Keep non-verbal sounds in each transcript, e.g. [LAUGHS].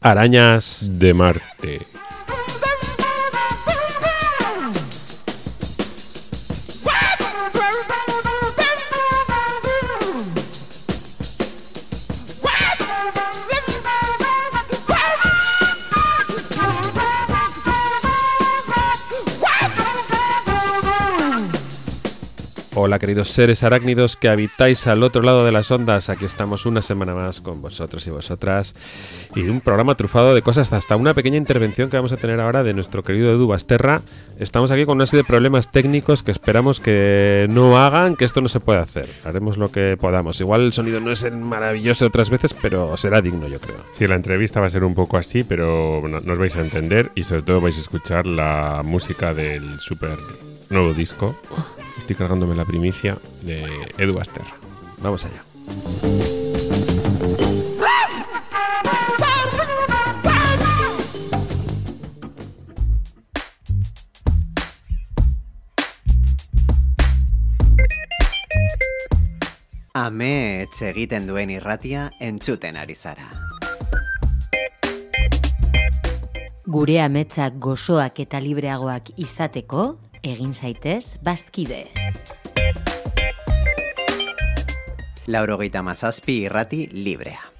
Arañas de Marte. Hola queridos seres arácnidos que habitáis al otro lado de las ondas, aquí estamos una semana más con vosotros y vosotras y un programa trufado de cosas, hasta una pequeña intervención que vamos a tener ahora de nuestro querido Edu Basterra. Estamos aquí con una serie de problemas técnicos que esperamos que no hagan que esto no se pueda hacer. Haremos lo que podamos. Igual el sonido no es el maravilloso otras veces, pero será digno yo creo. Sí, la entrevista va a ser un poco así, pero no, nos vais a entender y sobre todo vais a escuchar la música del super nuevo disco. Estoy cargándome la primicia de Edu Aster. Vamos allá. Amets egiten duen irratia entzuten ari zara. Gure ametsak gozoak eta libreagoak izateko, egin zaitez bazkide. Laurogeita mazazpi irrati librea.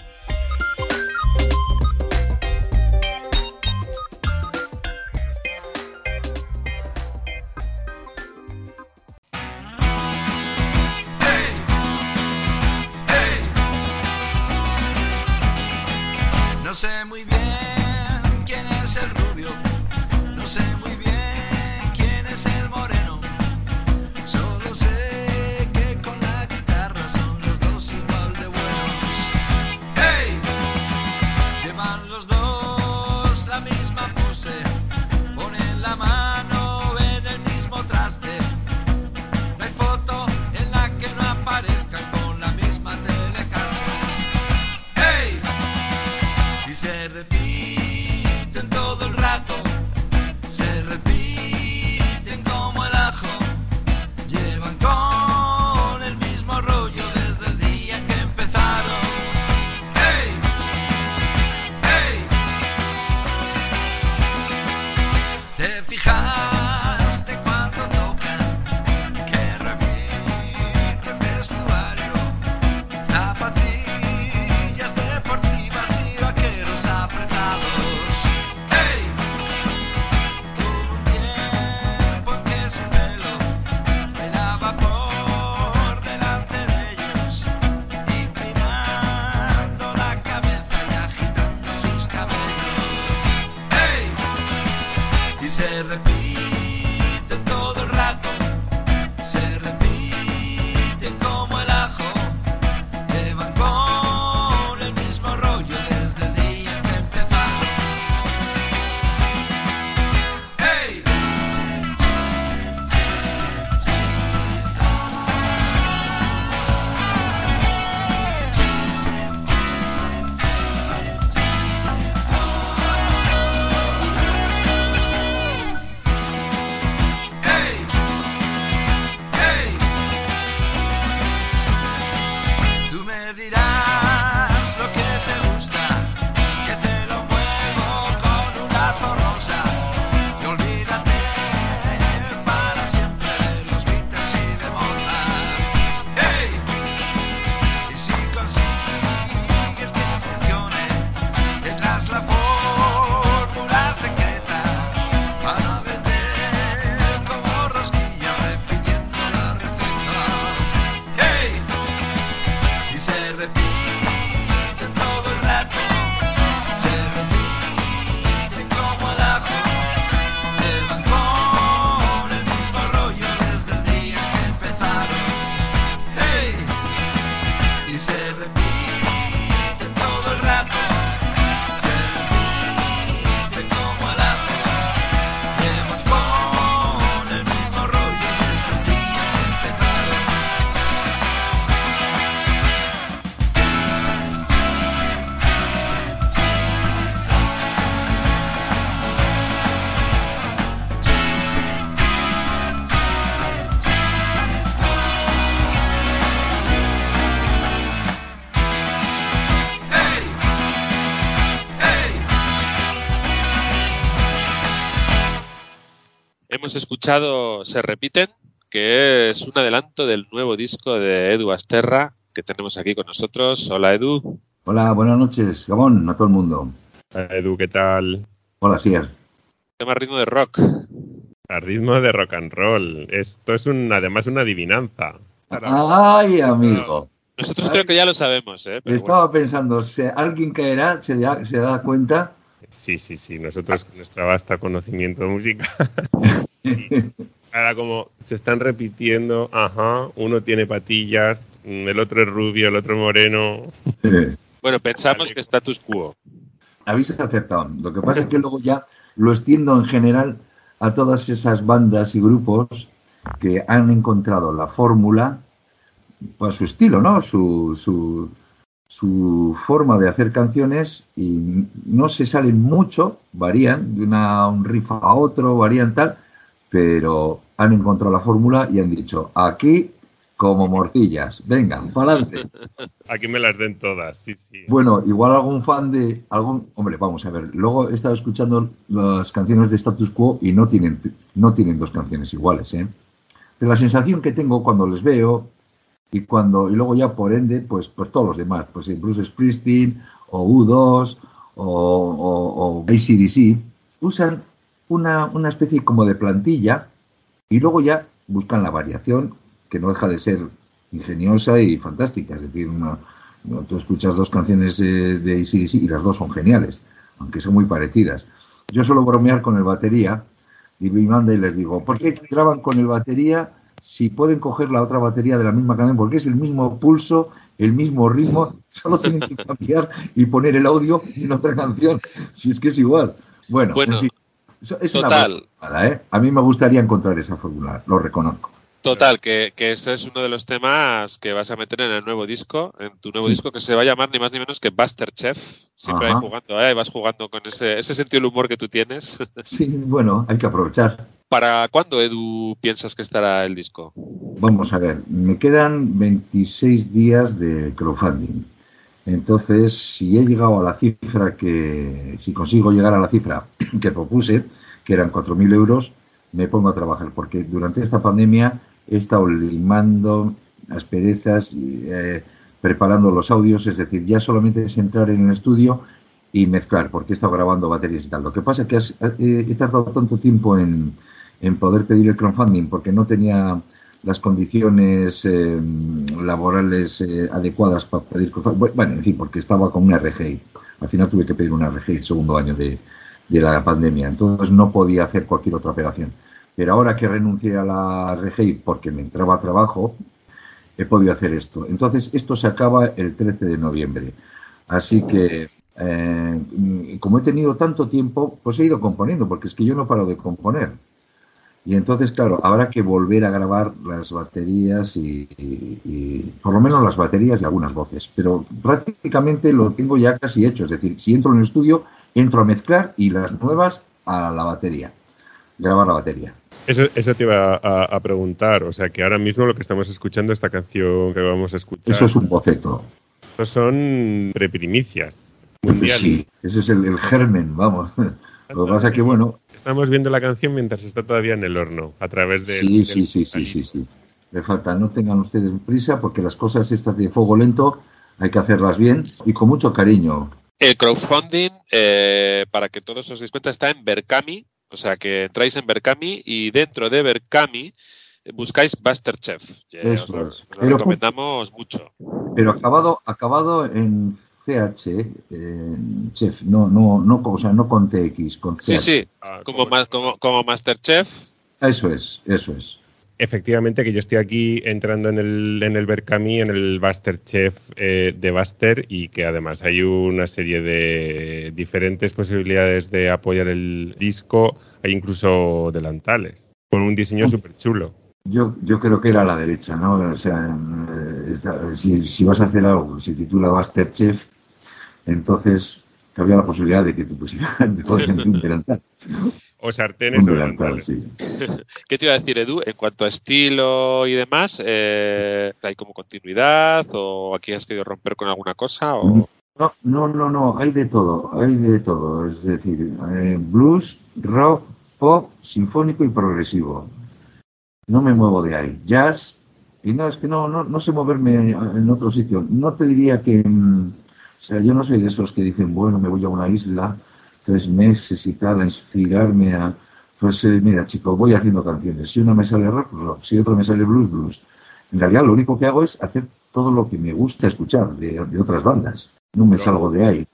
Hemos escuchado Se Repiten, que es un adelanto del nuevo disco de Edu Asterra que tenemos aquí con nosotros. Hola Edu. Hola, buenas noches, Gabón, a todo el mundo. Edu, ¿qué tal? Hola, Sier. Tema ritmo de rock. A ritmo de rock and roll. Esto es un, además una adivinanza. Ay, amigo. Nosotros creo que ya lo sabemos, ¿eh? Pero Estaba pensando, si alguien caerá, se da, se da cuenta. Sí, sí, sí. Nosotros con nuestra vasta conocimiento de música. [LAUGHS] [LAUGHS] Ahora como se están repitiendo, ajá, uno tiene patillas, mm, el otro es rubio, el otro es moreno. Bueno, [LAUGHS] bueno, pensamos que status quo. habéis acertado. Lo que pasa es que luego ya lo extiendo en general a todas esas bandas y grupos que han encontrado la fórmula, pues su estilo, ¿no? Su, su, su forma de hacer canciones y no se salen mucho, varían de una, un riff a otro, varían tal, pero han encontrado la fórmula y han dicho, aquí como morcillas, venga, para adelante. [LAUGHS] Aquí me las den todas, sí, sí. Bueno, igual algún fan de algún, hombre, vamos a ver. Luego he estado escuchando las canciones de Status Quo y no tienen no tienen dos canciones iguales, ¿eh? Pero la sensación que tengo cuando les veo y cuando y luego ya por ende, pues pues todos los demás, pues Bruce Springsteen o U2 o, o, o ACDC usan una, una especie como de plantilla y luego ya buscan la variación que no deja de ser ingeniosa y fantástica. Es decir, una- tú escuchas dos canciones de, de AC/DC y las dos son geniales, aunque son muy parecidas. Yo suelo bromear con el batería y mi manda y les digo, ¿por qué graban con el batería si pueden coger la otra batería de la misma canción? Porque es el mismo pulso, el mismo ritmo, solo tienen que cambiar y poner el audio en otra canción, si es que es igual. Bueno, Bueno, en fin, una total. ¿eh? A mí me gustaría encontrar esa fórmula, lo reconozco. Total, que, que ese es uno de los temas que vas a meter en el nuevo disco, en tu nuevo Sí. disco que se va a llamar ni más ni menos que Buster Chef. Siempre ahí Ajá. jugando, ¿eh? vas jugando con ese, ese sentido del humor que tú tienes. [LAUGHS] Sí, bueno, hay que aprovechar. ¿Para cuándo, Edu, piensas que estará el disco? Vamos a ver, me quedan 26 días de crowdfunding. Entonces, si he llegado a la cifra que, si consigo llegar a la cifra [CLEARS THROAT] que propuse, que eran 4.000 euros, me pongo a trabajar, porque durante esta pandemia he estado limando asperezas, eh, preparando los audios, es decir, ya solamente es entrar en el estudio y mezclar, porque he estado grabando baterías y tal. Lo que pasa es que has- eh, he tardado tanto tiempo en poder pedir el crowdfunding porque no tenía las condiciones eh, laborales eh, adecuadas para pedir. Bueno, en fin, porque estaba con una RGI. Al final tuve que pedir una RGI el segundo año de, la pandemia. Entonces no podía hacer cualquier otra operación. Pero ahora que renuncié a la RGI porque me entraba trabajo, he podido hacer esto. Entonces, esto se acaba el 13 de noviembre. Así que, eh, como he tenido tanto tiempo, pues he ido componiendo, porque es que yo no paro de componer. Y entonces, claro, habrá que volver a grabar las baterías y, y- y por lo menos las baterías y algunas voces. Pero prácticamente lo tengo ya casi hecho. Es decir, si entro en el estudio, entro a mezclar y las nuevas a la batería. Grabar la batería. Eso, eso te iba a, a preguntar, o sea que ahora mismo lo que estamos escuchando, esta canción que vamos a escuchar, Eso es un boceto. estos son preprimicias mundiales. Sí, ese es el, el germen, vamos. Lo que pasa que, bueno, Estamos viendo la canción mientras está todavía en el horno, a través de... sí, sí, sí, sí, sí, sí. Le falta, no tengan ustedes prisa porque las cosas estas de fuego lento hay que hacerlas bien y con mucho cariño. El crowdfunding, eh, para que todos os deis cuenta, está en Berkami. O sea, que entráis en Berkami y dentro de Berkami eh, buscáis Buster Chef. Eso os lo- es. os lo Pero- recomendamos mucho. Pero acabado, acabado en CH, en chef, no, no, no, o sea, no con TX, con CH. Sí, sí, Ah, como, ma- como, como Masterchef. Eso es, eso es. Efectivamente, que yo estoy aquí entrando en el, en el Berkami, en el Buster Chef eh, de Buster, y que además hay una serie de diferentes posibilidades de apoyar el disco, hay incluso delantales, con un diseño súper chulo. Yo, yo creo que era a la derecha, ¿no? O sea, eh, esta- si, si vas a hacer algo que se titula Masterchef, entonces había la posibilidad de que te pusieran de [LAUGHS] un delantal. O sartenes Un o delantal, delantales. sí. ¿Qué te iba a decir, Edu? En cuanto a estilo y demás, eh, ¿hay como continuidad o aquí has querido romper con alguna cosa? O... No, no, no, no, hay de todo, hay de todo. Es decir, eh, blues, rock, pop, sinfónico y progresivo. No me muevo de ahí. Jazz, y no, es que no, no, no sé moverme en otro sitio. No te diría que, mm, o sea, yo no soy de esos que dicen, bueno, me voy a una isla tres meses y tal, a inspirarme a... Pues eh, mira, chico, voy haciendo canciones. Si una me sale rock, rock. Si otra me sale blues, blues. En realidad lo único que hago es hacer todo lo que me gusta escuchar de, de otras bandas. No me salgo de ahí.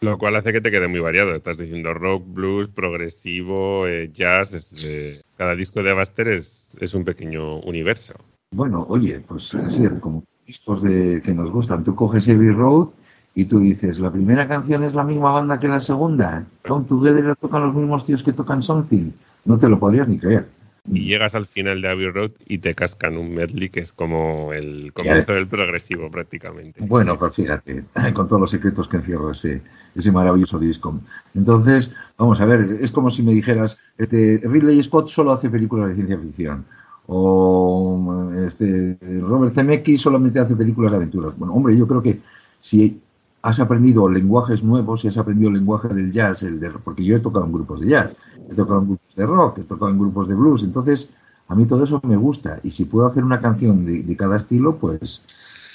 Lo cual hace que te quede muy variado. Estás diciendo rock, blues, progresivo, eh, jazz. es, eh, cada disco de Buster es, es un pequeño universo. Bueno, oye, pues sí, como discos de, que nos gustan. Tú coges Heavy Road y tú dices, la primera canción es la misma banda que la segunda. Come Together la tocan los mismos tíos que tocan Something. No te lo podrías ni creer. Y llegas al final de Abbey Road y te cascan un medley que es como el comienzo del progresivo prácticamente. Bueno, pues fíjate, [LAUGHS] con todos los secretos que encierra ese, ese maravilloso disco. Entonces, vamos a ver, es como si me dijeras, este, Ridley Scott solo hace películas de ciencia ficción. O este, Robert Zemeckis solamente hace películas de aventuras. Bueno, hombre, yo creo que si has aprendido lenguajes nuevos, si has aprendido el lenguaje del jazz, el de, porque yo he tocado en grupos de jazz, he tocado en grupos de rock, he tocado en grupos de blues, entonces a mí todo eso me gusta. Y si puedo hacer una canción de, cada estilo, pues,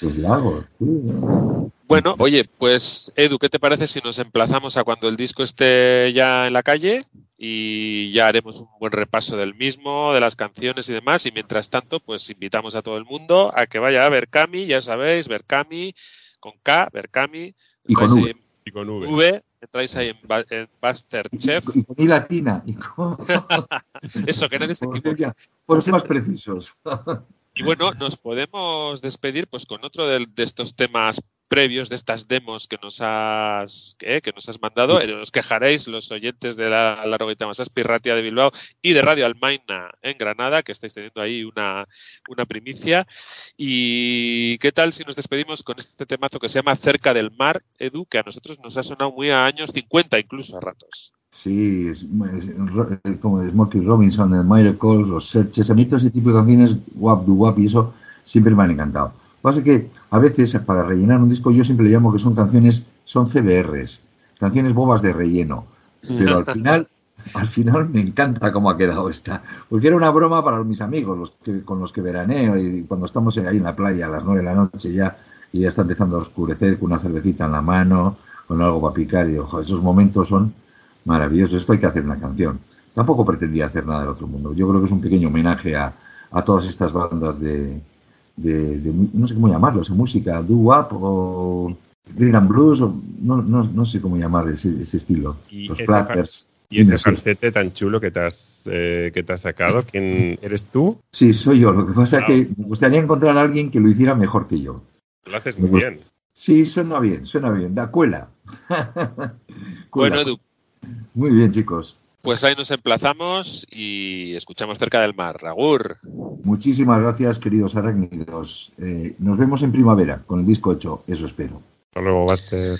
pues la hago. Bueno, oye, pues Edu, ¿qué te parece si nos emplazamos a cuando el disco esté ya en la calle y ya haremos un buen repaso del mismo, de las canciones y demás? Y mientras tanto, pues invitamos a todo el mundo a que vaya a Berkami, ya sabéis, Berkami con K, Berkami, Y con V. ahí Y con V. V, entráis ahí en, en Masterchef. Y con I latina. Y con, [LAUGHS] Eso, que nadie se equivoque. por ser más precisos. [LAUGHS] Y bueno, nos podemos despedir pues con otro de, de estos temas previos, de estas demos que nos has, que, que nos has mandado. Eh, Os quejaréis los oyentes de la, la Roguita Masas Pirratia de Bilbao y de Radio Almaina en Granada, que estáis teniendo ahí una, una primicia. ¿Y qué tal si nos despedimos con este temazo que se llama Cerca del Mar, Edu, que a nosotros nos ha sonado muy a años 50 incluso a ratos? Sí, es, es- es como de Smokey Robinson, el Miracles, los Searches. A mí todo ese tipo de canciones, Wap, Du Wap y eso, siempre me han encantado. Lo que pasa es que a veces, para rellenar un disco, yo siempre le llamo que son canciones, son CBRs, canciones bobas de relleno. Pero al final, [LAUGHS] al final me encanta cómo ha quedado esta. Porque era una broma para mis amigos, los que, con los que veraneo y cuando estamos ahí en la playa a las nueve de la noche ya, y ya está empezando a oscurecer con una cervecita en la mano, con algo para picar, y ojo, esos momentos son maravillosos. Esto hay que hacer una canción. Tampoco pretendía hacer nada del otro mundo. Yo creo que es un pequeño homenaje a, a todas estas bandas de, de, de mu- no sé cómo llamarlos, música, doo-wop o rhythm and blues, o no, no, no sé cómo llamar ese, ese estilo. Y Los platters. Y ese falsete tan chulo que te has, eh, que te has sacado, ¿quién eres tú? Sí, soy yo. Lo que pasa es que me gustaría encontrar a alguien que lo hiciera mejor que yo. Lo haces muy bien. Sí, suena bien, suena bien. Da cuela. [LAUGHS] Cuela. Bueno, Edu, Muy bien, chicos. pues ahí nos emplazamos y escuchamos Cerca del Mar. Agur. Muchísimas gracias, queridos arácnidos. Eh, nos vemos en primavera con el disco hecho, eso espero. Hasta luego, Buster.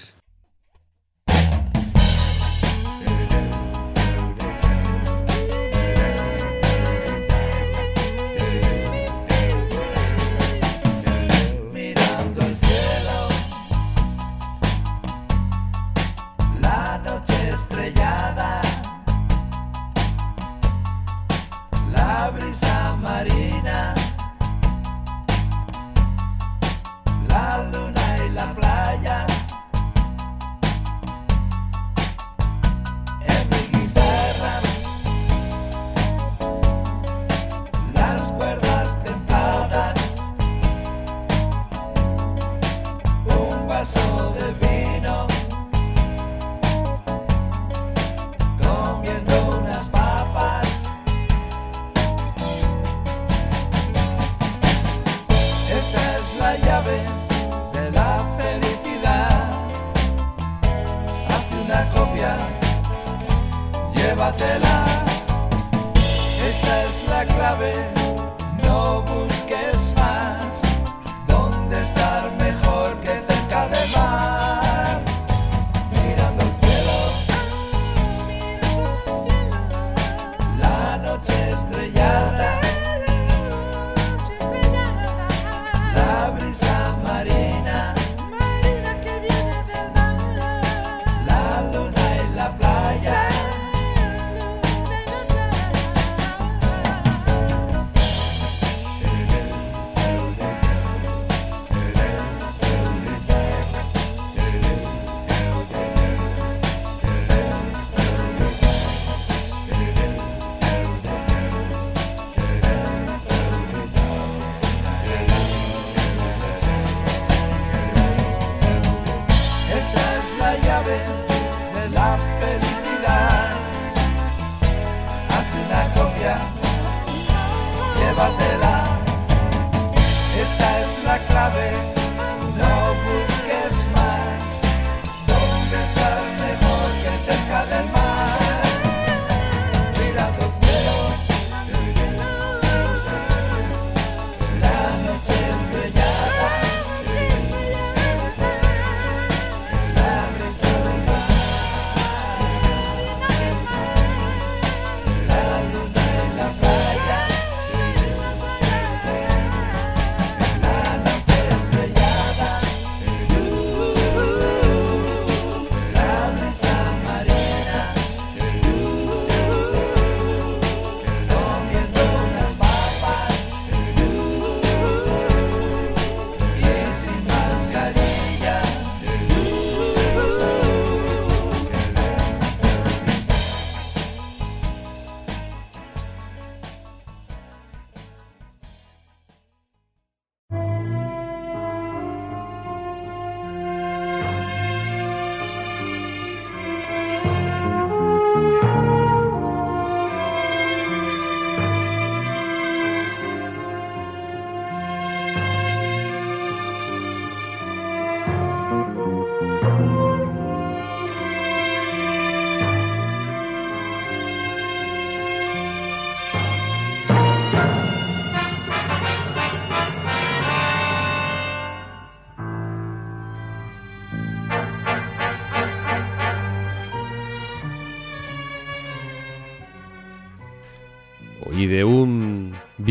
Noche estrellada,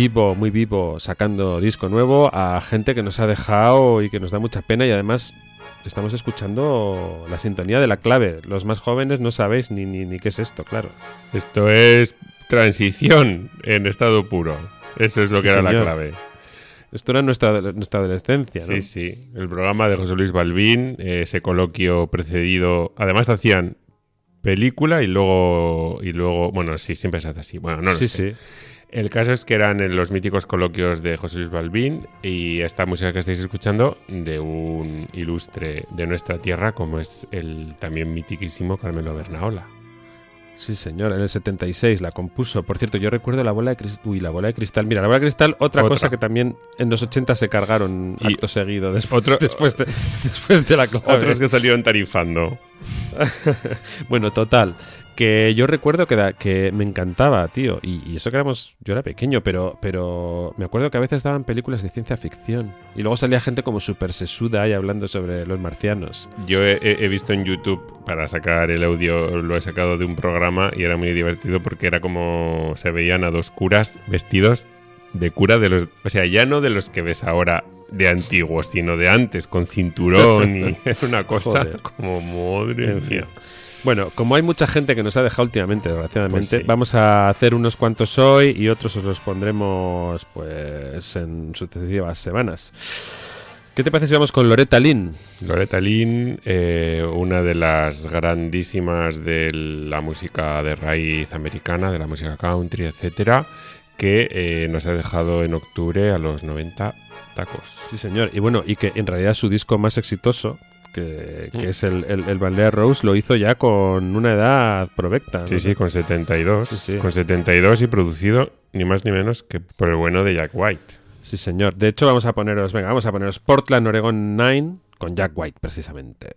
vivo, muy vivo, sacando disco nuevo a gente que nos ha dejado y que nos da mucha pena y además estamos escuchando la sintonía de la clave. Los más jóvenes no sabéis ni, ni, ni qué es esto, claro. Esto es transición en estado puro. Eso es lo Sí, que era la clave. Esto era nuestra, nuestra adolescencia, ¿no? Sí, sí. El programa de José Luis Balbín, eh, ese coloquio precedido. Además, hacían película y luego. y luego Bueno, sí, siempre se hace así. Bueno, no lo sí, sé. sí. El caso es que eran en los míticos coloquios de José Luis Balbín y esta música que estáis escuchando de un ilustre de nuestra tierra como es el también mitiquísimo Carmelo Bernaola. Sí, señor, en el 76 la compuso. Por cierto, yo recuerdo la bola de cristal. Uy, la bola de cristal. Mira, la bola de cristal, otra, Otra. cosa que también en los 80 se cargaron Y acto seguido después, otro- [LAUGHS] después, de, después de la clave. Otros que salieron tarifando. [LAUGHS] Bueno, total. Que yo recuerdo que, da- que me encantaba, tío. Y, y eso que éramos. Yo era pequeño, pero, pero me acuerdo que a veces daban películas de ciencia ficción. Y luego salía gente como súper sesuda ahí hablando sobre los marcianos. Yo he, visto en YouTube para sacar el audio, lo he sacado de un programa y era muy divertido porque era como se veían a dos curas vestidos de cura de los, o sea, ya no de los que ves ahora de antiguos, sino de antes, con cinturón y [LAUGHS] [LAUGHS] es una cosa Joder. como madre En fin. Bueno, como hay mucha gente que nos ha dejado últimamente, desgraciadamente, Pues sí. vamos a hacer unos cuantos hoy y otros os los pondremos pues en sucesivas semanas. ¿Qué te parece si vamos con Loretta Lynn? Loretta Lynn, eh, una de las grandísimas de la música de raíz americana, de la música country, etcétera, que eh, nos ha dejado en octubre a los 90 tacos. Sí, señor. Y bueno, y que en realidad su disco más exitoso, que, que Mm. es el, el, el Ballet Rose, lo hizo ya con una edad provecta. ¿no? Sí, sí, con 72. Sí, sí. Con 72 y producido ni más ni menos que por el bueno de Jack White. Sí, señor. De hecho, vamos a poneros, venga, vamos a poneros Portland, Oregon 9 con Jack White, precisamente.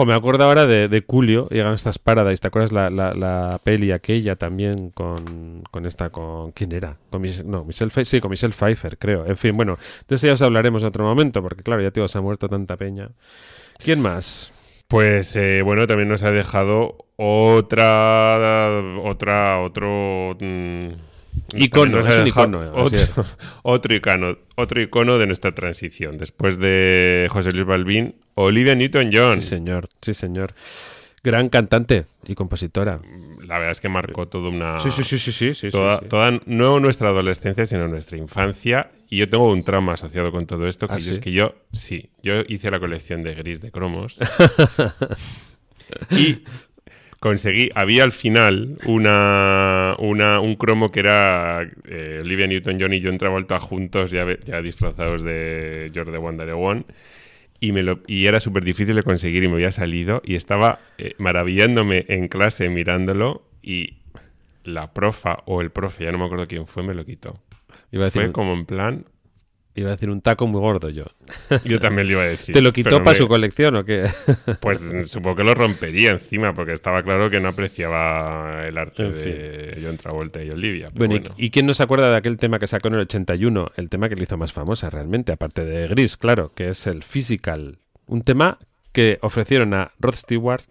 Jo, me acuerdo ahora de, de Julio y Gangsta's Paradise. ¿Te acuerdas la, la, peli aquella también con, con esta, con... ¿Quién era? Con Mich- no, Michelle Pfeiffer. Sí, con Michelle Pfeiffer, creo. En fin, bueno, de eso ya os hablaremos en otro momento, porque claro, ya te se ha muerto tanta peña. ¿Quién más? Pues eh, bueno, también nos ha dejado otra, otra, otro mm, Icono, es un dejado icono, [LAUGHS] otro, icono, otro icono de nuestra transición. Después de José Luis Balbín, Olivia Newton-John. Sí, señor, sí, señor. Gran cantante y compositora. La verdad es que marcó toda una Sí, sí, sí, sí, sí, sí, toda, sí, sí. toda- no nuestra adolescencia, sino nuestra infancia. Y yo tengo un trauma asociado con todo esto, que ¿Ah, es que yo, sí, yo hice la colección de gris de cromos. [LAUGHS] y conseguí, había al final una, una- un cromo que era eh, Olivia Newton-John y John Travolta juntos, ya, ya disfrazados de George Wonder One. Y, me lo, y era súper difícil de conseguir y me había salido y estaba eh, maravillándome en clase mirándolo y la profa o el profe, ya no me acuerdo quién fue, me lo quitó. Iba a decir, Fue como en plan, iba a decir un taco muy gordo yo. yo también le iba a decir. ¿Te lo quitó para me- su colección o qué? [LAUGHS] Pues supongo que lo rompería encima, porque estaba claro que no apreciaba el arte En de John Travolta y Olivia. pero Bueno, y- bueno. ¿y, quién no se acuerda de aquel tema que sacó en el 81? El tema que le hizo más famosa realmente, aparte de Gris, claro, que es el Physical. Un tema que ofrecieron a Rod Stewart,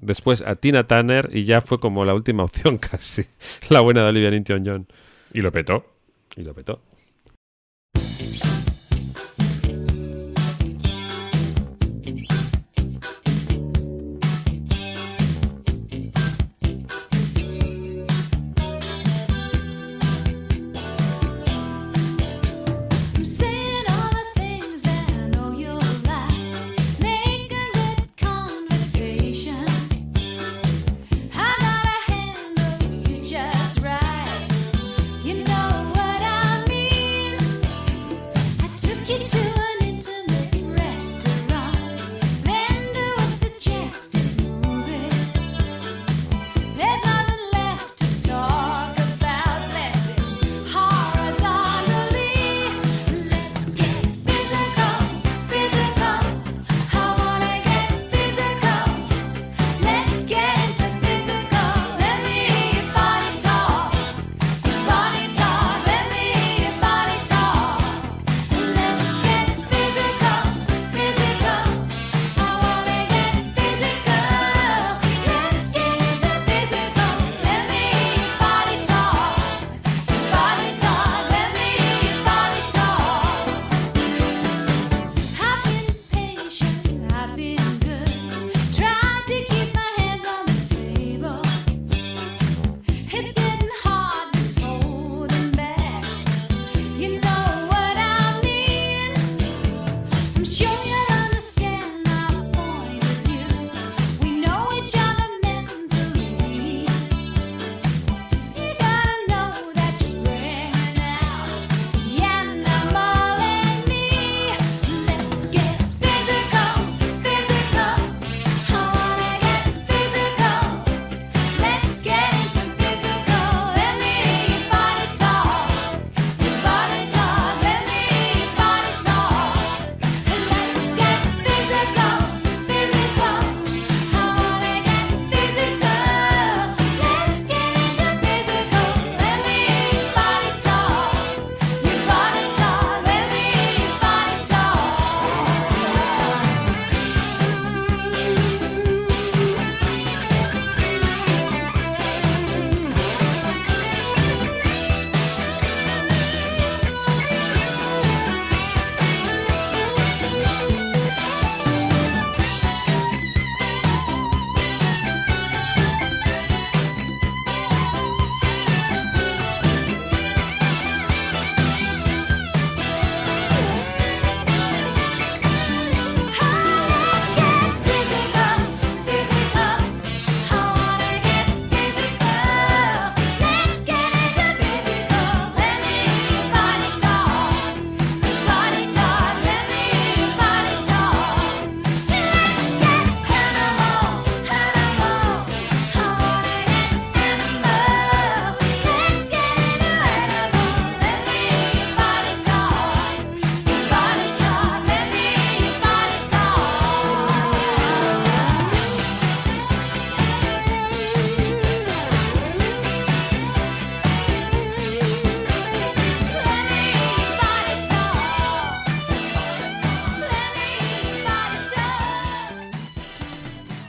después a Tina Turner y ya fue como la última [LAUGHS] opción casi. La buena de Olivia Newton-John. Y lo petó. Y lo petó.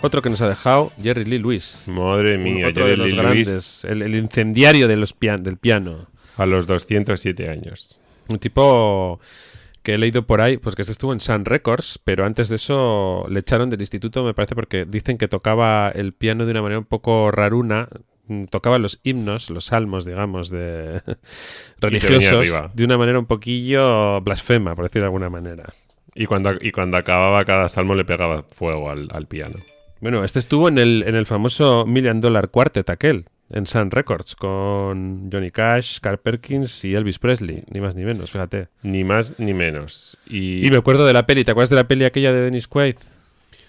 Otro que nos ha dejado, Jerry Lee Lewis. Madre mía, otro Jerry de los Lee Lewis grandes, el, el incendiario de los pian- del piano. a los 207 años. Un tipo que he leído por ahí, pues que este estuvo en Sun Records, pero antes de eso le echaron del instituto, me parece, porque dicen que tocaba el piano de una manera un poco raruna. mm, Tocaba los himnos, los salmos, digamos, de [LAUGHS] religiosos, de una manera un poquillo blasfema, por decirlo de alguna manera. Y cuando, y cuando acababa cada salmo le pegaba fuego al, al piano. Bueno, este estuvo en el, en el famoso Million Dollar Quartet aquel, en Sun Records, con Johnny Cash, Carl Perkins y Elvis Presley, ni más ni menos, fíjate. Ni más ni menos. Y, Y me acuerdo de la peli, ¿te acuerdas de la peli aquella de Dennis Quaid?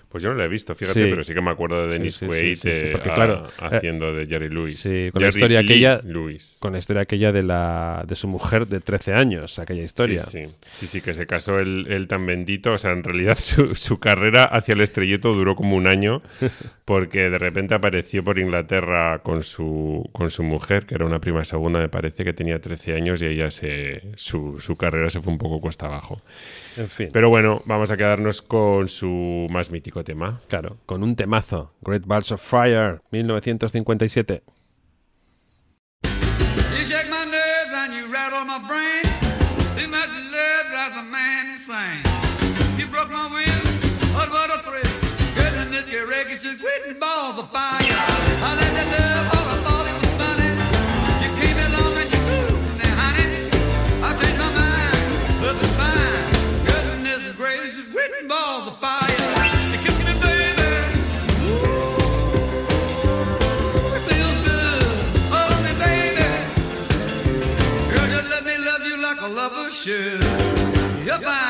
Pues yo no lo he visto, fíjate, Sí. pero sí que me acuerdo de Dennis sí, Quaid eh, porque a- claro, haciendo de Jerry Lewis. sí, con la historia Lee aquella- Lewis. Con la historia aquella de la de su mujer de 13 años, aquella historia. Sí, sí, sí, sí, que se casó él, él tan bendito. O sea, en realidad [LAUGHS] su, su carrera hacia el estrellato duró como un año [LAUGHS] porque de repente apareció por Inglaterra con su, con su mujer, que era una prima segunda, me parece, que tenía 13 años y ella se, su, su carrera se fue un poco cuesta abajo. En fin. Pero bueno, vamos a quedarnos con su más mítico tema. claro, con un temazo, Great Balls of Fire, 1957. You shake my nerves and you rattle my brain. Too much love drives a man insane. You broke my will, but what a thrill. Goodness, your records just quitting balls of fire. I let you love should. You're fine.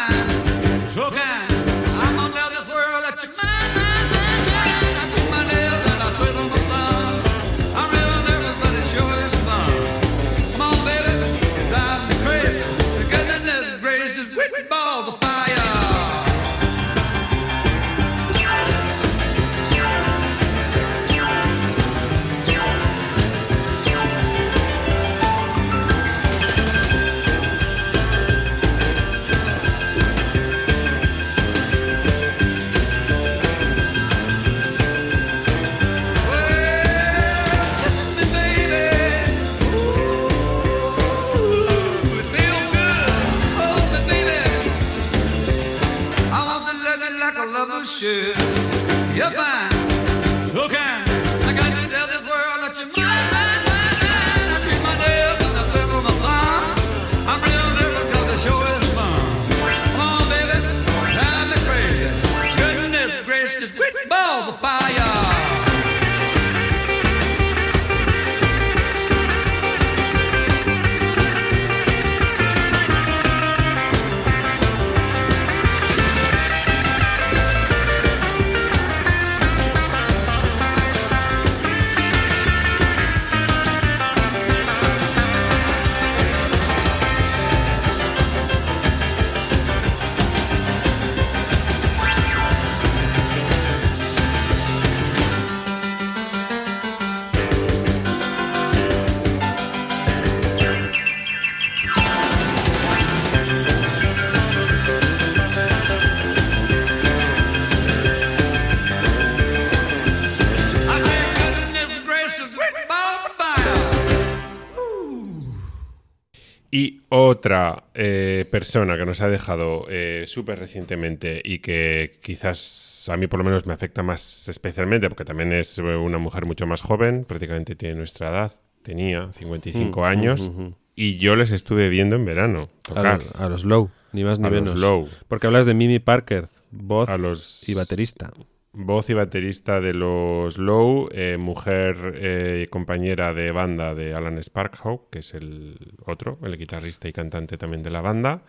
Persona que nos ha dejado eh, súper recientemente y que quizás a mí por lo menos me afecta más especialmente porque también es eh, una mujer mucho más joven, prácticamente tiene nuestra edad, tenía 55 Mm, años mm, mm, mm. y yo les estuve viendo en verano A, tocar los- a los Low, ni más ni A los menos. Low. Porque hablas de Mimi Parker, voz A los- y baterista. Voz y baterista de los Low, eh, mujer eh, y compañera de banda de Alan Sparkhawk, que es el otro, el guitarrista y cantante también de la banda,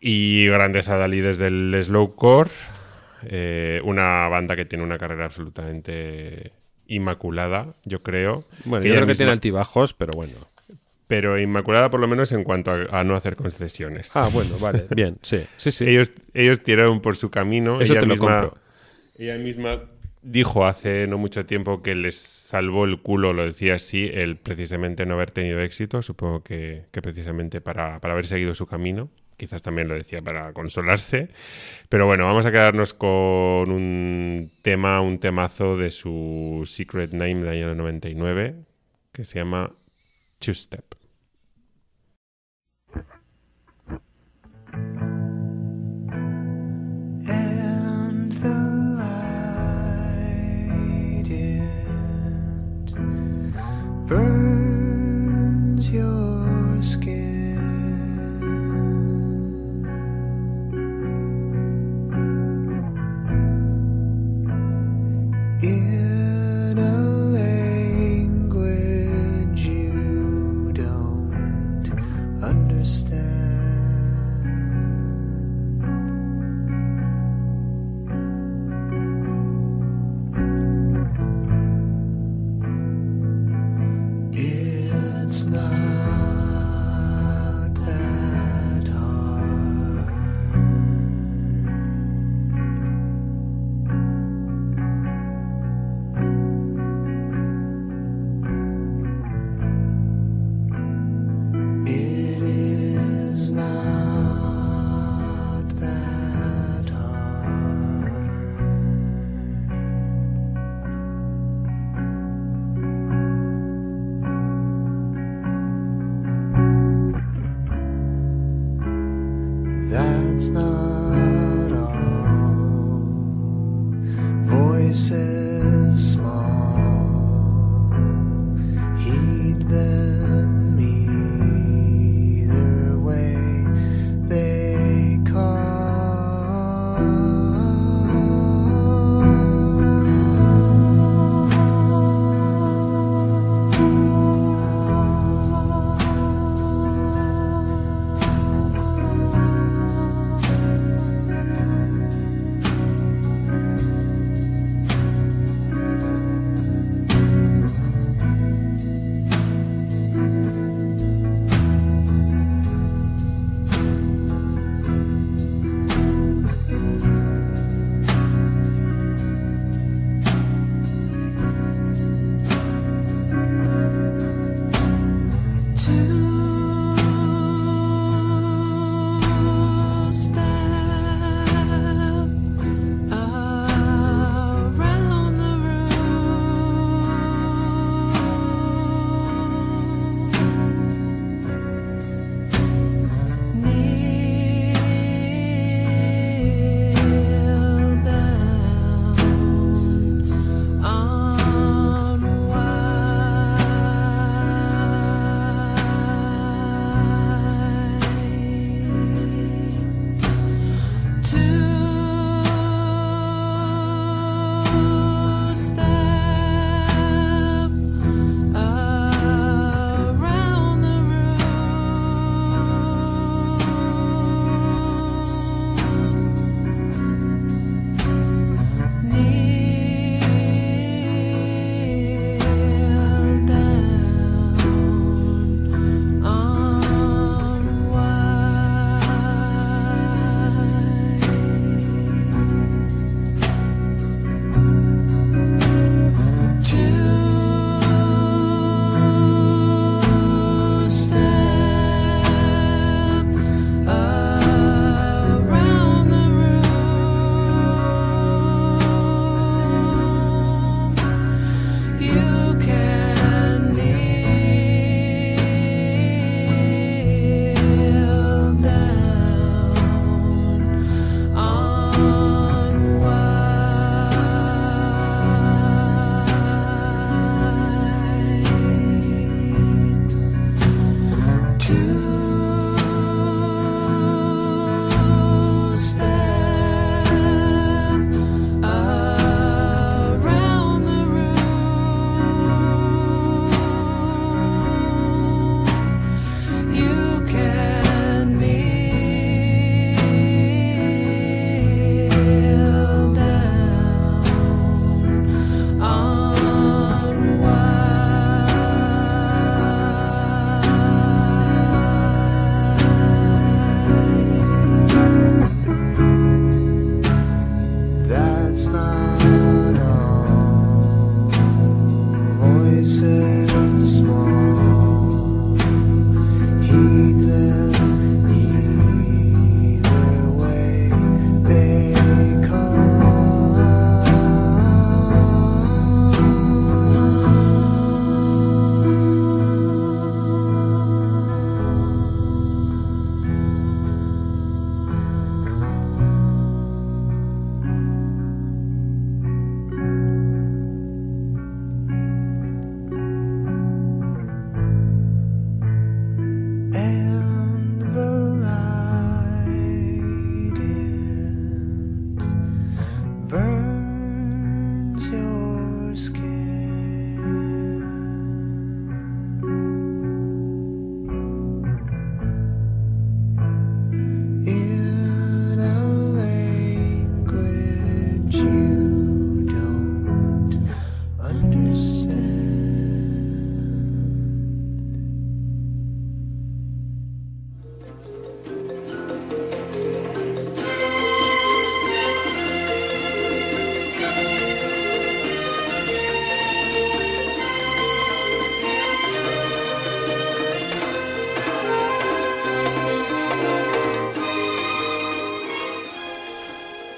y grandes adalides del slowcore, eh, una banda que tiene una carrera absolutamente inmaculada, yo creo. Bueno, que yo creo que tiene altibajos, pero bueno. Pero inmaculada por lo menos en cuanto a, a no hacer concesiones. Ah, bueno, vale, bien, sí, sí, sí. Ellos, ellos tiraron por su camino. Eso ella te lo compro. Ella misma dijo hace no mucho tiempo que les salvó el culo, lo decía así, el precisamente no haber tenido éxito. Supongo que, precisamente para, para haber seguido su camino. quizás también lo decía para consolarse. Pero bueno, vamos a quedarnos con un tema, un temazo de su Secret Name del año 99, que se llama Two Step.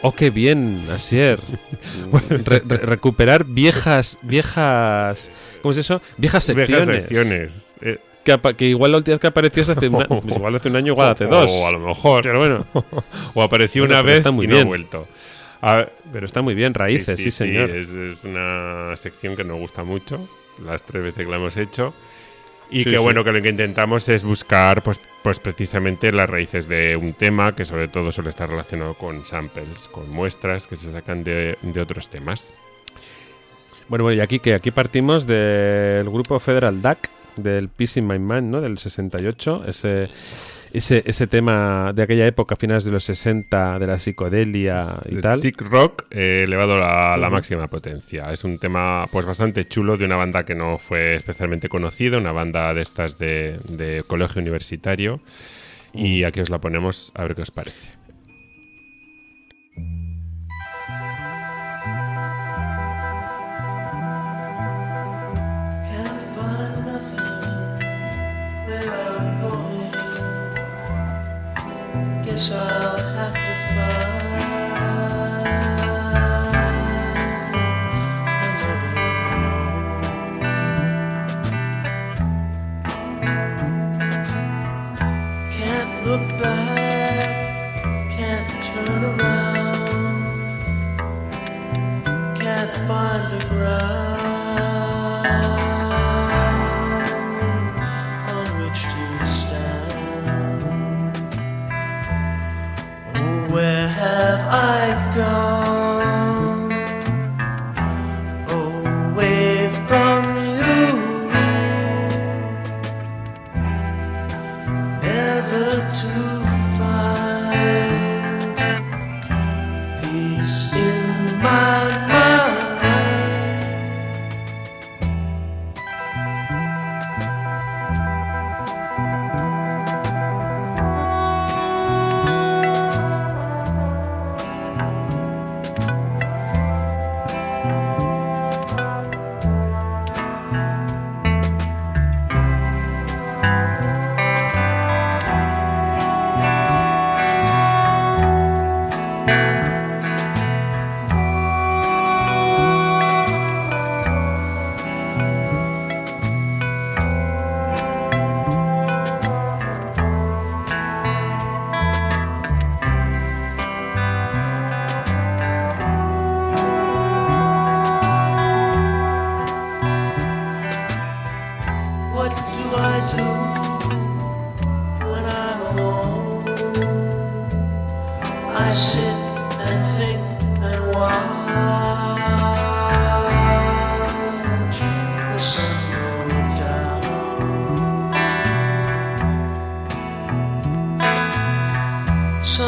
Oh, qué bien, Asier. [LAUGHS] Re- re- recuperar viejas, viejas, ¿cómo es eso? Viejas secciones. Viejas secciones. Eh, Que, igual la última vez que apareció es hace [LAUGHS] pues igual hace un año, igual hace dos. O a lo mejor. Pero bueno, [LAUGHS] O apareció Bueno, una vez está muy y no ha vuelto. A- pero está muy bien, raíces, sí, señor. es, es una sección que nos gusta mucho, las tres veces que la hemos hecho. Y Sí, que sí. bueno, que lo que intentamos es buscar pues, pues precisamente las raíces de un tema que sobre todo suele estar relacionado con samples, con muestras que se sacan de, de otros temas. Bueno, bueno, y aquí que aquí partimos del grupo Federal DAC, del Peace in My Mind, ¿no? Del 68, ese, ese, ese tema de aquella época, finales de los 60, de la psicodelia y El tal. Sick Rock eh, elevado a la máxima potencia. Es un tema pues bastante chulo de una banda que no fue especialmente conocida, una banda de estas de, de colegio universitario. Y aquí os la ponemos a ver qué os parece. so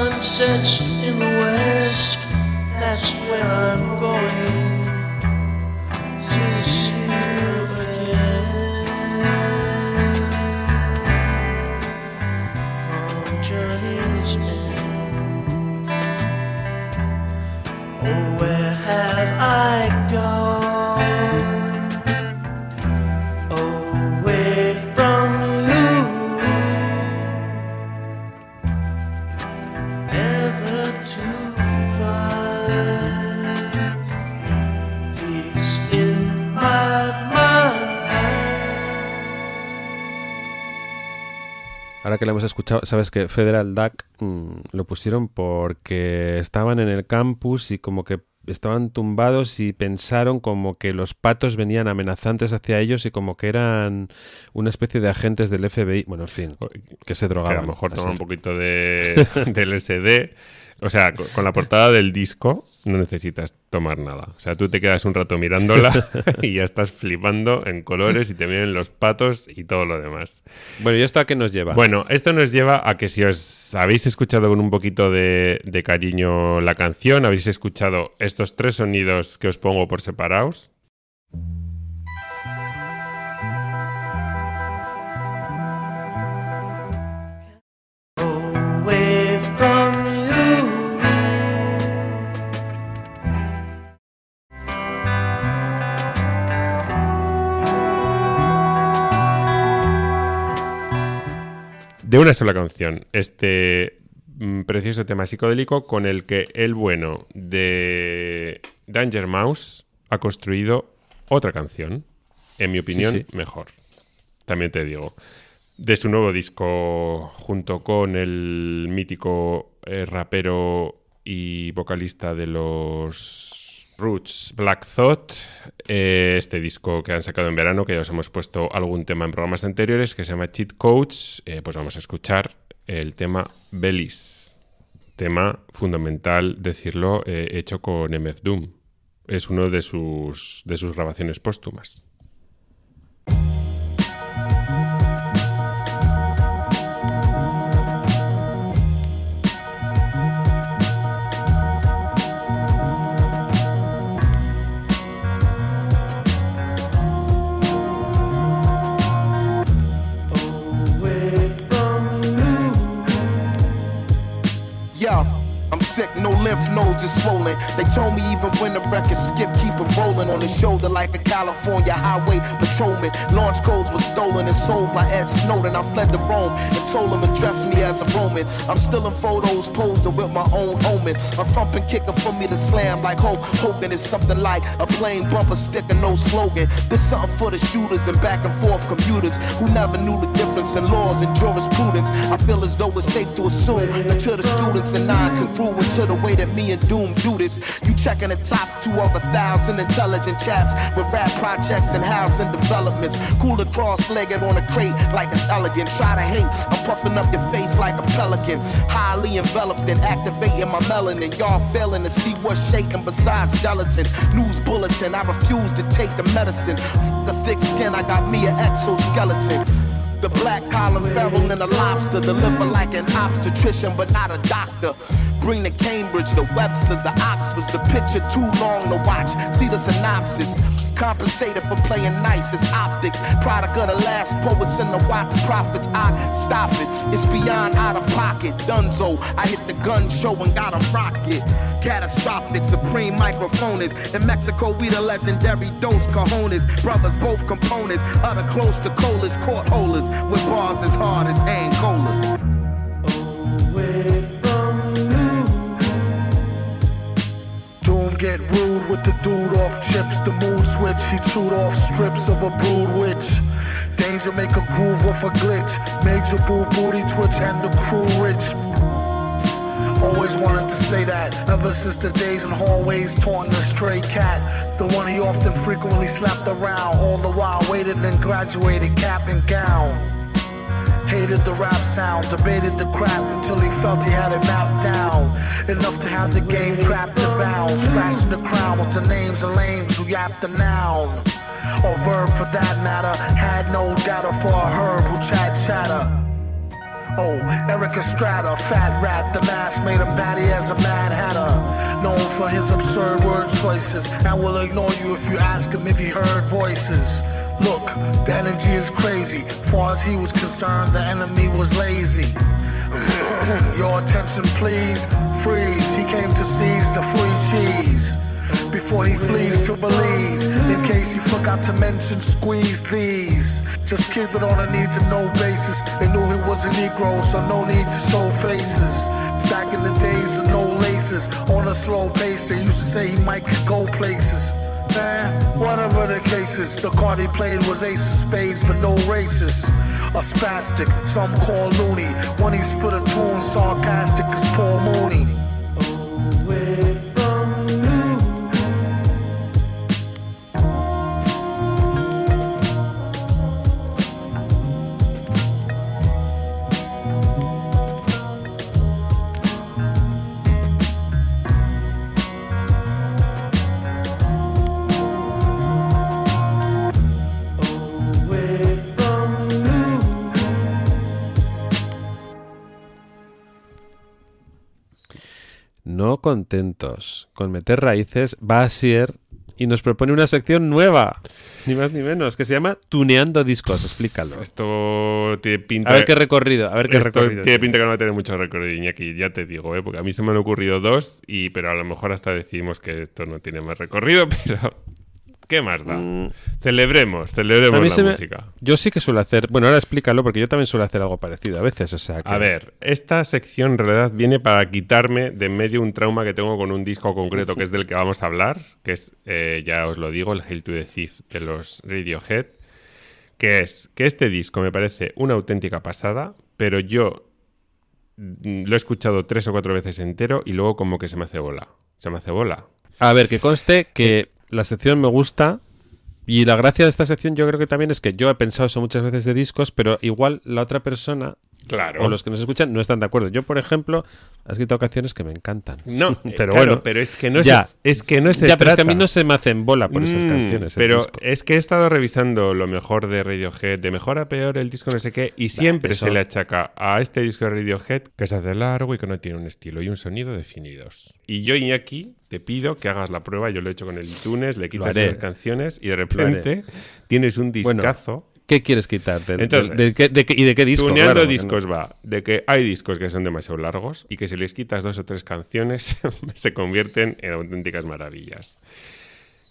Sun sets in the west, that's where I'm que lo hemos escuchado, sabes que Federal DAC mm, lo pusieron porque estaban en el campus y como que estaban tumbados y pensaron como que los patos venían amenazantes hacia ellos y como que eran una especie de agentes del FBI. Bueno, en fin, que se Que drogaban. a lo mejor así. toma un poquito de, [LAUGHS] del SD. O sea, co- con la portada del disco no necesitas tomar nada. O sea, tú te quedas un rato mirándola [LAUGHS] y ya estás flipando en colores y te vienen los patos y todo lo demás. Bueno, ¿y esto a qué nos lleva? Bueno, esto nos lleva a que si os habéis escuchado con un poquito de, de cariño la canción, habéis escuchado estos tres sonidos que os pongo por separados. De una sola canción, este mm, precioso tema psicodélico con el que el bueno de Danger Mouse ha construido otra canción. En mi opinión, sí. mejor. También te digo. De su nuevo disco, junto con el mítico eh, rapero y vocalista de los Roots, Black Thought, eh, este disco que han sacado en verano, que ya os hemos puesto algún tema en programas anteriores, que se llama Cheat Codes, eh, pues vamos a escuchar el tema Belis. Tema fundamental, decirlo, eh, hecho con MF Doom. Es uno de sus, de sus grabaciones póstumas. Sick, no lymph nodes is swollen. They told me even when the record skip, keep it rolling on his shoulder like a California highway patrolman. Launch codes were stolen and sold by Ed Snowden. I fled to Rome and told him address me as a Roman. I'm still in photos posing with my own omen. A thumping kicker for me to slam like Hulk Hogan is something like a plain bumper sticker, no slogan. This something for the shooters and back and forth commuters who never knew the difference in laws and jurisprudence. I feel as though it's safe to assume to the students and non-congruent to the way that me and Doom do this. You checking the top two of a thousand intelligent chaps with rap projects and housing developments. Cool Cooler cross-legged on a crate like it's elegant. Try to hate, I'm puffing up your face like a pelican. Highly enveloped and activating my melanin. Y'all failing to see what's shaking besides gelatin. News bulletin, I refuse to take the medicine. F- the thick skin, I got me an exoskeleton. The black collar feral and a lobster. Deliver like an obstetrician, but not a doctor. Bring the Cambridge, the Websters, the Oxfords. The picture too long to watch. See the synopsis. Compensated for playing nice as optics. Product of the last poets and the Watts prophets. I stop it. It's beyond out of pocket. Dunzo. I hit the gun show and got a rocket. Catastrophic, supreme microphonist. In Mexico, we the legendary Dos Cajones. Brothers, both components. other close to colas, court holders. With bars as hard as Angolas. Get rude with the dude off chips. The mood switch, he chewed off strips of a brood witch. Danger make a groove off a glitch. Major boo booty twitch and the crew rich. Always wanted to say that ever since the days in hallways taunting a stray cat. The one he often frequently slapped around, all the while waited and graduated cap and gown. Hated the rap sound, debated the crap until he felt he had it mapped down. Enough to have the game trapped and bound. Scratching the crown with the names of lames who yapped the noun. Or verb for that matter. Had no data for a herb who chat chatter. Oh, Eric Estrada, fat rat, the mask made him batty as a mad hatter. Known for his absurd word choices, and will ignore you if you ask him if he heard voices. Look, the energy is crazy. Far as he was concerned, the enemy was lazy. [CLEARS THROAT] Your attention, please. Freeze. He came to seize the free cheese. Before he flees to Belize, in case he forgot to mention, squeeze these. Just keep it on a need to know basis. They knew he was a Negro, so no need to show faces. Back in the days of no laces, on a slow pace, they used to say he might go places. Man, whatever the cases, the card he played was ace of spades, but no races. A spastic, some call loony. When he spit a tune, sarcastic as Paul Mooney. Contentos con meter raíces, Basier y nos propone una sección nueva, ni más ni menos, que se llama Tuneando Discos. Explícalo. Esto tiene pinta. A ver qué recorrido, a ver qué Esto recorrido. tiene pinta que no va a tener mucho recorrido, Iñaki, ya te digo, ¿eh? porque a mí se me han ocurrido dos, y, pero a lo mejor hasta decidimos que esto no tiene más recorrido, [LAUGHS] pero ¿qué más da? Mm. Celebremos, A celebremos mí la se me- música. Yo sí que suelo hacer. Bueno, ahora explícalo, porque yo también suelo hacer algo parecido a veces. O sea, que- A ver, esta sección en realidad viene para quitarme de en medio un trauma que tengo con un disco concreto que es del que vamos a hablar, que es, eh, ya os lo digo, el Hail to the Thief de los Radiohead, que es que este disco me parece una auténtica pasada, pero yo mm, lo he escuchado tres o cuatro veces entero y luego como que se me hace bola. Se me hace bola. A ver, que conste que la sección me gusta. Y la gracia de esta sección yo creo que también es que yo he pensado eso muchas veces de discos, pero igual la otra persona Claro. o los que nos escuchan no están de acuerdo. Yo, por ejemplo, he escrito canciones que me encantan. No, [LAUGHS] eh, pero claro, bueno. pero es que no ya. se, es que no se ya, pero es que a mí trata. no se me hacen bola por esas Mm, canciones. Pero es que he estado revisando lo mejor de Radiohead, de mejor a peor el disco no sé qué, y siempre eso- se le achaca a este disco de Radiohead que se hace largo y que no tiene un estilo y un sonido definidos. Y yo, Iñaki, te pido que hagas la prueba, yo lo he hecho con el iTunes, le quitas las canciones y de repente tienes un Bueno, discazo. ¿Qué quieres quitar? Del- Entonces, de ¿Y de qué disco? Tuneando Claro, discos va de que hay discos que son demasiado largos y que si les quitas dos o tres canciones [LAUGHS] se convierten en auténticas maravillas.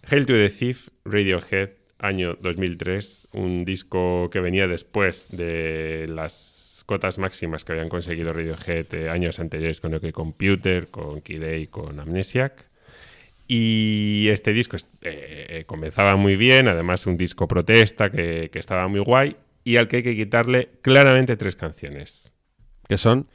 Hail to the Thief, Radiohead, año 2003, un disco que venía después de las cotas máximas que habían conseguido Radiohead eh, años anteriores con OK Computer, con Kid A, con Amnesiac. Y este disco eh, eh, comenzaba muy bien, además un disco protesta que, estaba muy guay y al que hay que quitarle claramente tres canciones. Que son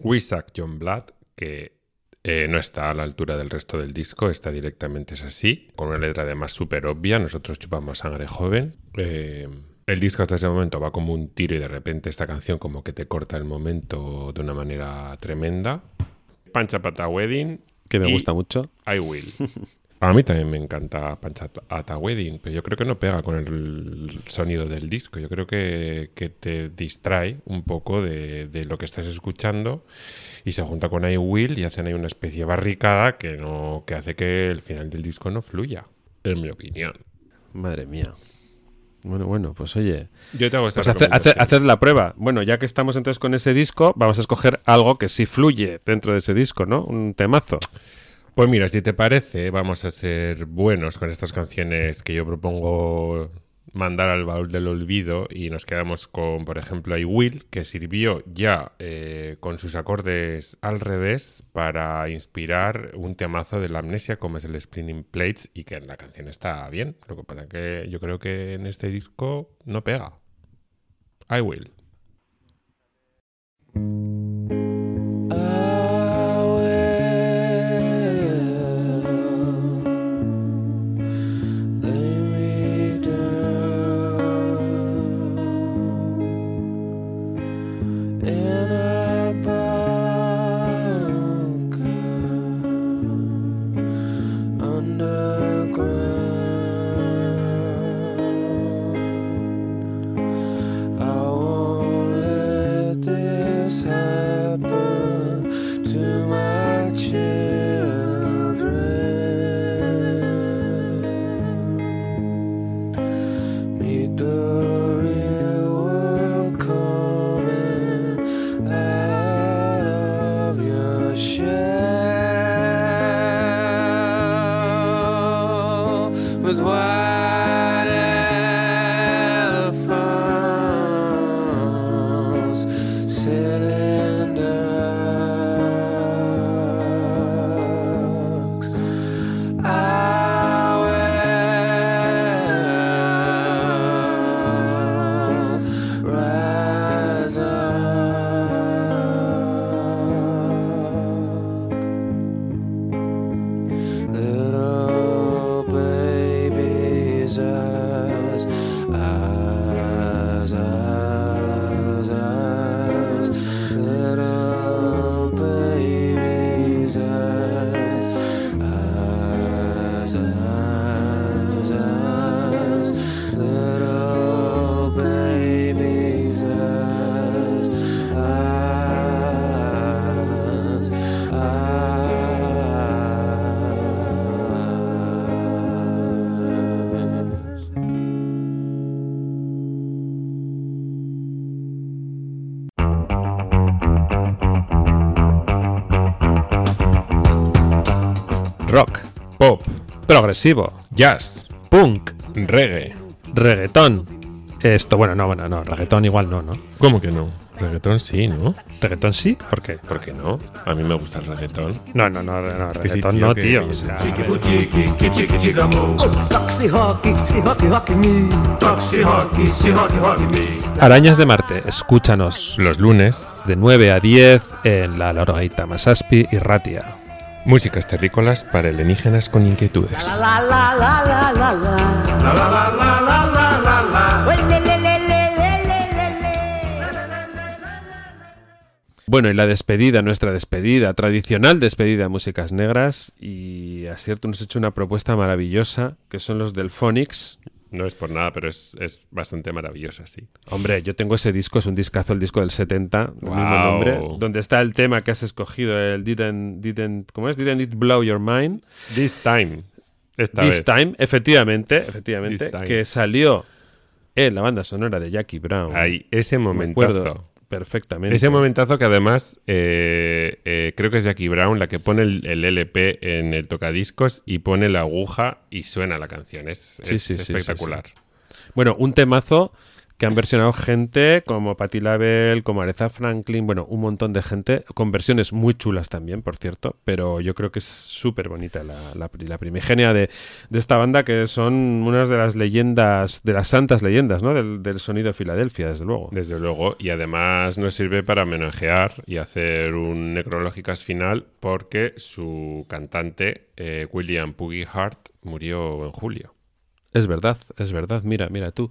We Suck John Blood, que eh, no está a la altura del resto del disco, está directamente es así, con una letra además súper obvia, nosotros chupamos sangre joven. El disco hasta ese momento va como un tiro y de repente esta canción como que te corta el momento de una manera tremenda. Pancha Pata Wedding. Que me y gusta mucho. I Will. [LAUGHS] A mí también me encanta Panchata Wedding, pero yo creo que no pega con el sonido del disco. Yo creo que, que te distrae un poco de, de lo que estás escuchando y se junta con I Will y hacen ahí una especie de barricada que, no, que hace que el final del disco no fluya, en mi opinión. Madre mía. Bueno, bueno, pues oye. Yo te hago esta Pues hace- hace- recomendación. haced la prueba. Bueno, ya que estamos entonces con ese disco, vamos a escoger algo que sí fluye dentro de ese disco, ¿no? Un temazo. Pues mira, si te parece, vamos a ser buenos con estas canciones que yo propongo mandar al baúl del olvido y nos quedamos con, por ejemplo, I Will, que sirvió ya eh, con sus acordes al revés para inspirar un temazo de la amnesia como es el Spinning Plates y que en la canción está bien. Lo que pasa que yo creo que en este disco no pega. I Will. Progresivo, Jazz, punk, Reggae. reggaetón. Esto, bueno, no, bueno, no, reggaetón igual no, ¿no? ¿Cómo que no? Reggaetón sí, ¿no? ¿Reggaetón sí? ¿Por qué? ¿Por qué no? A mí me gusta el reggaetón. No, no, no, no, reggaetón tío, no, tío. que- o sea, Arañas de Marte, escúchanos Los lunes, de 9 a 10 en la Lorgaita Masaspi y Ratia. Músicas terrícolas para alienígenas con inquietudes. Bueno, y la despedida, nuestra despedida, tradicional despedida de músicas negras. Y a cierto nos ha hecho una propuesta maravillosa, que son los del Phonics. No es por nada, pero es, es bastante maravillosa, sí. Hombre, yo tengo ese disco, es un discazo, el disco del 70, del mismo nombre, donde está el tema que has escogido, el Didn't, didn't, ¿cómo es? Didn't It Blow Your Mind. This time. Esta This vez. Time, efectivamente, efectivamente, Time. que salió en la banda sonora de Jackie Brown. Ahí, ese Me momentazo. Perfectamente. Ese momentazo que además eh, eh, creo que es Jackie Brown la que pone el, el LP en el tocadiscos y pone la aguja y suena la canción. Es, Sí, es sí, sí, sí, espectacular. Bueno, un temazo que han versionado gente como Patti LaBelle, como Aretha Franklin, bueno, un montón de gente, con versiones muy chulas también, por cierto, pero yo creo que es súper bonita la, la, pri- la primigenia de, de esta banda, que son unas de las leyendas, de las santas leyendas, ¿no? Del, del sonido de Filadelfia, desde luego. Desde luego, y además nos sirve para homenajear y hacer un necrológicas final porque su cantante, eh, William Puggy Hart, murió en julio. Es verdad, es verdad, mira, mira tú.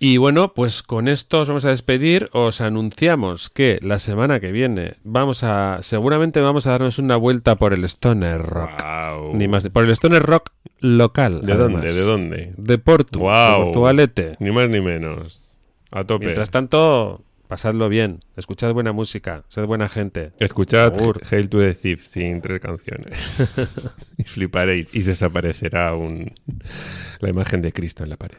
Y bueno, pues con esto os vamos a despedir. Os anunciamos que la semana que viene vamos a. Seguramente vamos a darnos una vuelta por el Stoner Rock. Wow. Ni más, por el Stoner Rock local. ¿De además. dónde? ¿De dónde? De Portu. Guau. De Portugalete. Ni más ni menos. A tope. Mientras tanto, pasadlo bien. Escuchad buena música. Sed buena gente. Escuchad. Hail to the Thief sin tres canciones. [LAUGHS] y fliparéis. Y desaparecerá un... la imagen de Cristo en la pared.